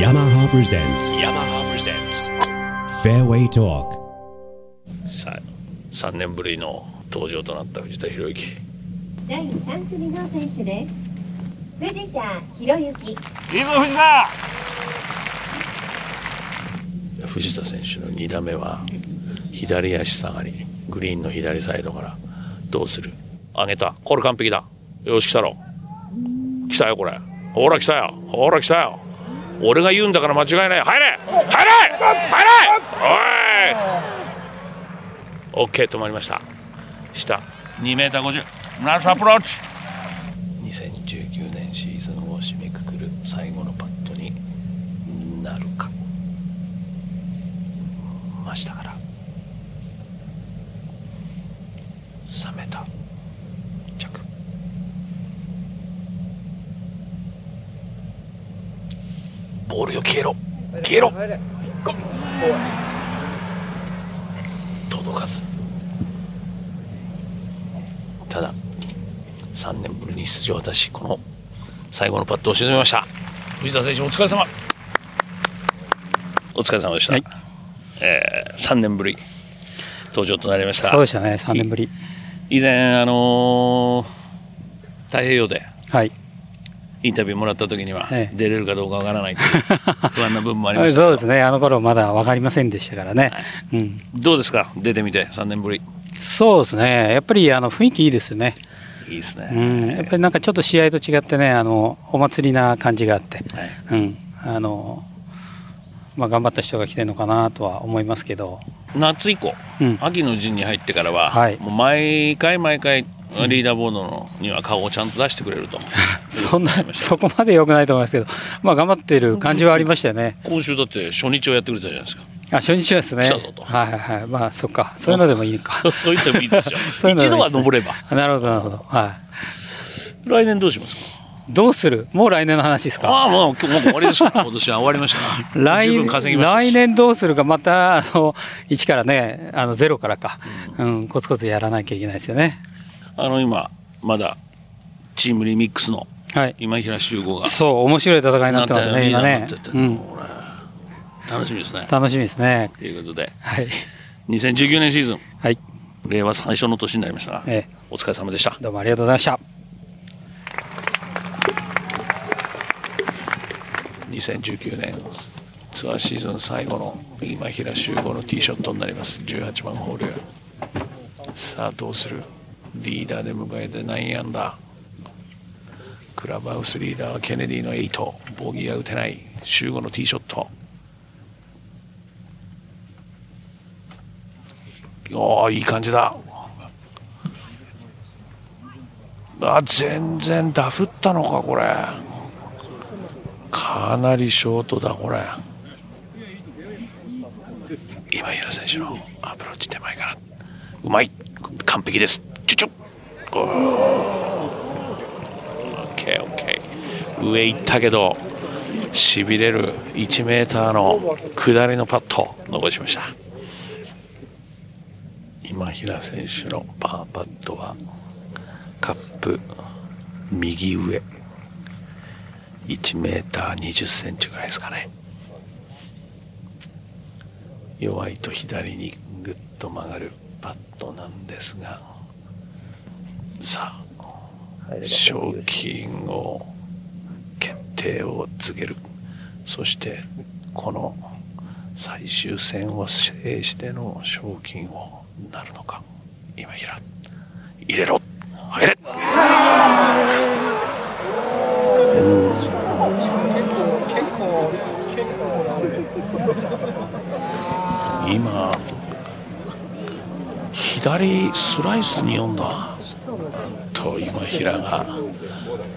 yamaha presents yamaha presents. Fairway talk. さ3年ぶりの登場となった藤田博之。第3組の選手です。藤田博之。いいぞ藤田！藤田選手の2打目は左足下がりグリーンの左サイドからどうする？上げた。これ完璧だ。よし来たろ。来たよこれ。ほら来たよ。ほら来たよ俺が言うんだから間違いない。入れ！入れ！入れ！おい！OK 止まりました。下。2m50 ナイスアプローチ。2019年シーズンを締めくくる最後のパットになるか。真下から。3メーター着ボールよ消えろ。消えろ。届かず。ただ3年ぶりに出場を果たしこの最後のパットを沈めました。藤田選手お疲れ様。お疲れ様でした、はい。えー、3年ぶり。登場となりました。そうでしたね、3年ぶり。以前あのー太平洋ではい。インタビューもらった時には、ええ出れるかどうかわからないという 不安な部分もありましたそうですね、あの頃まだ分かりませんでしたからね。うん。どうですか？出てみて3年ぶりそうですね、やっぱりあの雰囲気いいですね。いいですね、うん。やっぱりなんかちょっと試合と違ってね、あの、お祭りな感じがあって。はいうん。あの、まあ頑張った人が来てるのかなとは思いますけど。夏以降、うん秋の陣に入ってからは、はいもう毎回毎回リーダーボードのには顔をちゃんと出してくれると そんな、そこまで良くないと思いますけど、まあ頑張ってる感じはありましたよね。今週だって初日をやってくれたじゃないですかあ、初日はですね。はいはいはい。まあそっか。そういうのでもいいか。そう言ってもいいですよ 一度はい登ればなるほどなるほど。はい。来年どうしますか？どうする？もう来年の話ですか？ああもう今日もう終わりですから今年は終わりました来来年どうするか、またあの1からね、あのゼロからか、うん、コツコツやらなきゃいけないですよね。あの今まだチームリミックスのはい、今平修吾がそう、面白い戦いになってますね、今ね。うん、楽しみですね。楽しみですね。ということで。はい、2019年シーズン。はい、令和最初の年になりましたが、ええ。お疲れ様でした。どうもありがとうございました。2019年ツアーシーズン最後の今平修吾のティーショットになります。18番ホールさあどうする？リーダーで迎えて9アンダークラブハウスリーダーはケネディの8ボギーが打てない。修吾のティーショット。おーいい感じだ。あ全然ダフったのかこれ。かなりショートだこれ。今平選手のアプローチ手前から。うまい。完璧です。ちょちょオッケーオッケー。上行ったけどしびれる1メーターの下りのパット残しました。今平選手のパーパットはカップ右上。1メーター20センチぐらいですかね。弱いと左にぐっと曲がるパットなんですが。さあ賞金を決定を告げる。そしてこの最終戦を制しての賞金をなるのか今平入れろ。入れ。今左スライスに読んだと今平が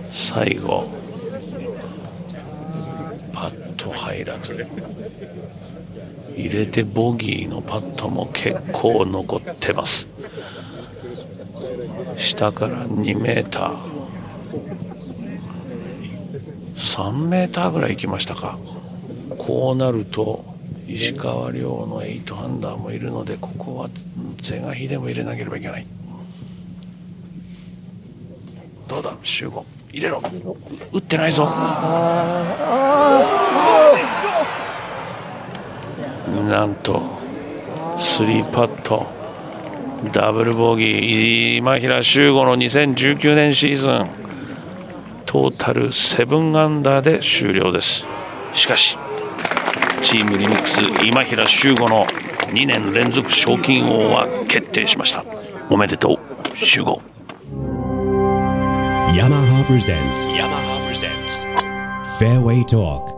最後パッと入らず。入れてボギーのパットも結構残ってます。下から2メーター。3メーターぐらい行きましたか。こうなると石川遼の8アンダーもいるのでここは是が非でも入れなければいけない。どうだ？集合。入れろ。打ってないぞ。なんと3パット。ダブルボギー。今平周吾の2019年シーズン。トータル7アンダーで終了です。しかしチームリミックス今平周吾の2年連続賞金王は決定しました。おめでとう。周吾 Yamaha presents. Yamaha presents. Fairway Talk